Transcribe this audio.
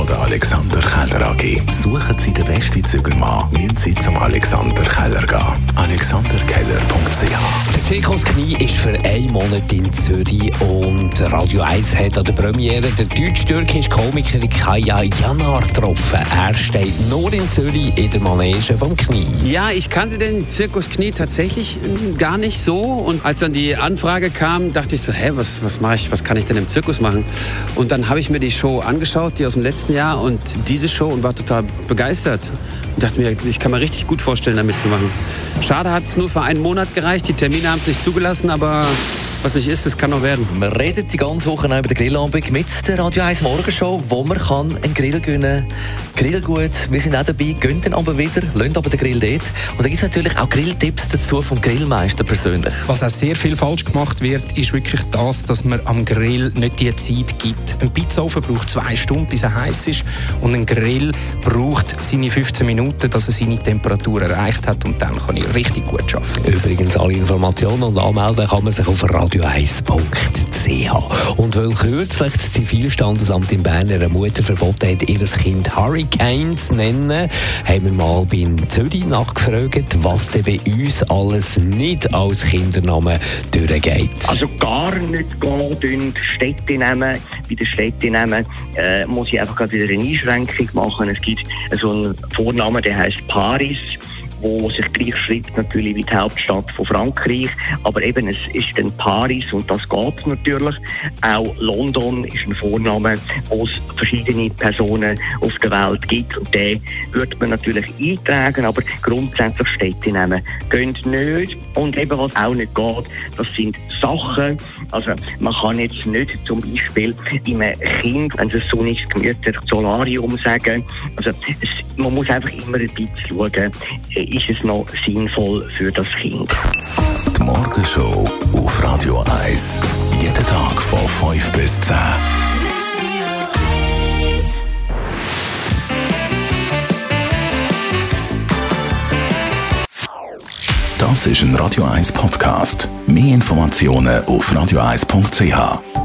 von der Alexander Keller AG. Suchen Sie den besten Zügelmann, müssen Sie zum Alexander Keller gehen. alexanderkeller.ch Der Zirkus Knie ist für einen Monat in Zürich und Radio 1 hat an der Premiere der deutsch-türkische Komiker Kaya Janar getroffen. Er steht nur in Zürich in der Manege vom Knie. Ja, ich kannte den Zirkus Knie tatsächlich äh, gar nicht so. Und als dann die Anfrage kam, dachte ich so, hä, was, was mache ich, was kann ich denn im Zirkus machen? Und dann habe ich mir die Show angeschaut, die aus dem letzten Jahr und diese Show und war total begeistert. Und dachte mir, ich kann mir richtig gut vorstellen, damit zu machen. Schade hat es nur für einen Monat gereicht. Die Termine haben es nicht zugelassen, aber was nicht ist, das kann noch werden. Wir reden die ganze Woche über den Grillabend mit der Radio 1 Morgenshow, wo man kann einen Grill gewinnen Grillgut, wir sind auch dabei, gehen dann aber wieder, lassen aber den Grill dort. Und da gibt es natürlich auch Grilltipps dazu vom Grillmeister persönlich. Was auch sehr viel falsch gemacht wird, ist wirklich das, dass man am Grill nicht die Zeit gibt. Ein Pizzaofen braucht zwei Stunden, bis er heiß ist. Und ein Grill braucht seine 15 Minuten, dass er seine Temperatur erreicht hat. Und dann kann ich richtig gut arbeiten. Übrigens, alle Informationen und anmelden kann man sich auf radio1.ch. Und weil kürzlich das Zivilstandesamt in Bern einer Mutter verboten hat, ihr Kind Hurricane zu nennen, haben wir mal bei Zürich nachgefragt, was denn bei uns alles nicht als Kindernamen durchgeht. Also gar nicht gehen, Städte nehmen. Bei den Städten äh, muss ich einfach wieder eine Einschränkung machen. Es gibt so einen Vornamen, der heißt Paris wo sich gleich schreibt natürlich wie die Hauptstadt von Frankreich, aber eben es ist dann Paris und das geht natürlich. Auch London ist ein Vorname, wo es verschiedene Personen auf der Welt gibt. Und den wird man natürlich eintragen, aber grundsätzlich Städte nehmen gehen nicht. Und eben was auch nicht geht, das sind Sachen, also man kann jetzt nicht zum Beispiel einem Kind, wenn es so nicht gemütlich Solarium sagen, also es, man muss einfach immer ein bisschen schauen, ist es noch sinnvoll für das Kind. Die Morgenshow auf Radio 1. Jeden Tag von 5 bis 10. Das ist ein Radio 1 Podcast. Mehr Informationen auf radio1.ch.